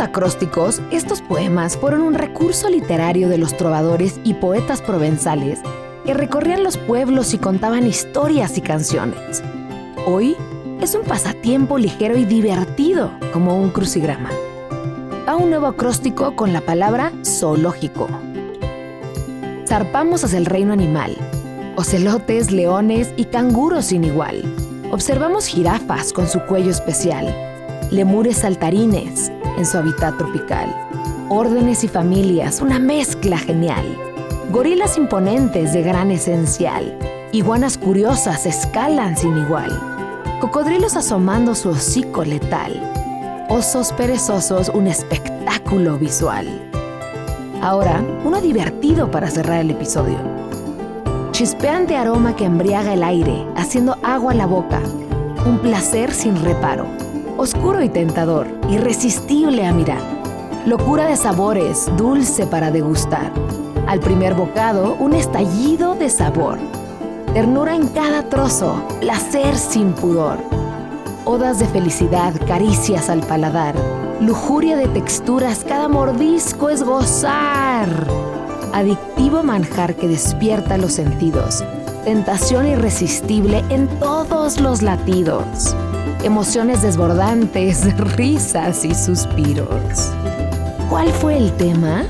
acrósticos, estos poemas fueron un recurso literario de los trovadores y poetas provenzales que recorrían los pueblos y contaban historias y canciones. Hoy es un pasatiempo ligero y divertido, como un crucigrama. Va un nuevo acróstico con la palabra zoológico. Zarpamos hacia el reino animal. Ocelotes, leones y canguros sin igual. Observamos jirafas con su cuello especial. Lemures saltarines en su hábitat tropical. Órdenes y familias, una mezcla genial. Gorilas imponentes de gran esencial. Iguanas curiosas escalan sin igual. Cocodrilos asomando su hocico letal. Osos perezosos, un espectáculo visual. Ahora, uno divertido para cerrar el episodio. Chispeante aroma que embriaga el aire, haciendo agua a la boca. Un placer sin reparo. Oscuro y tentador, irresistible a mirar. Locura de sabores, dulce para degustar. Al primer bocado, un estallido de sabor ternura en cada trozo, placer sin pudor. Odas de felicidad, caricias al paladar, lujuria de texturas, cada mordisco es gozar. Adictivo manjar que despierta los sentidos, tentación irresistible en todos los latidos, emociones desbordantes, risas y suspiros. ¿Cuál fue el tema?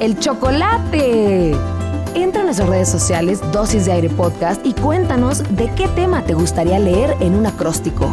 ¡El chocolate! Entra en nuestras redes sociales Dosis de Aire Podcast y cuéntanos de qué tema te gustaría leer en un acróstico.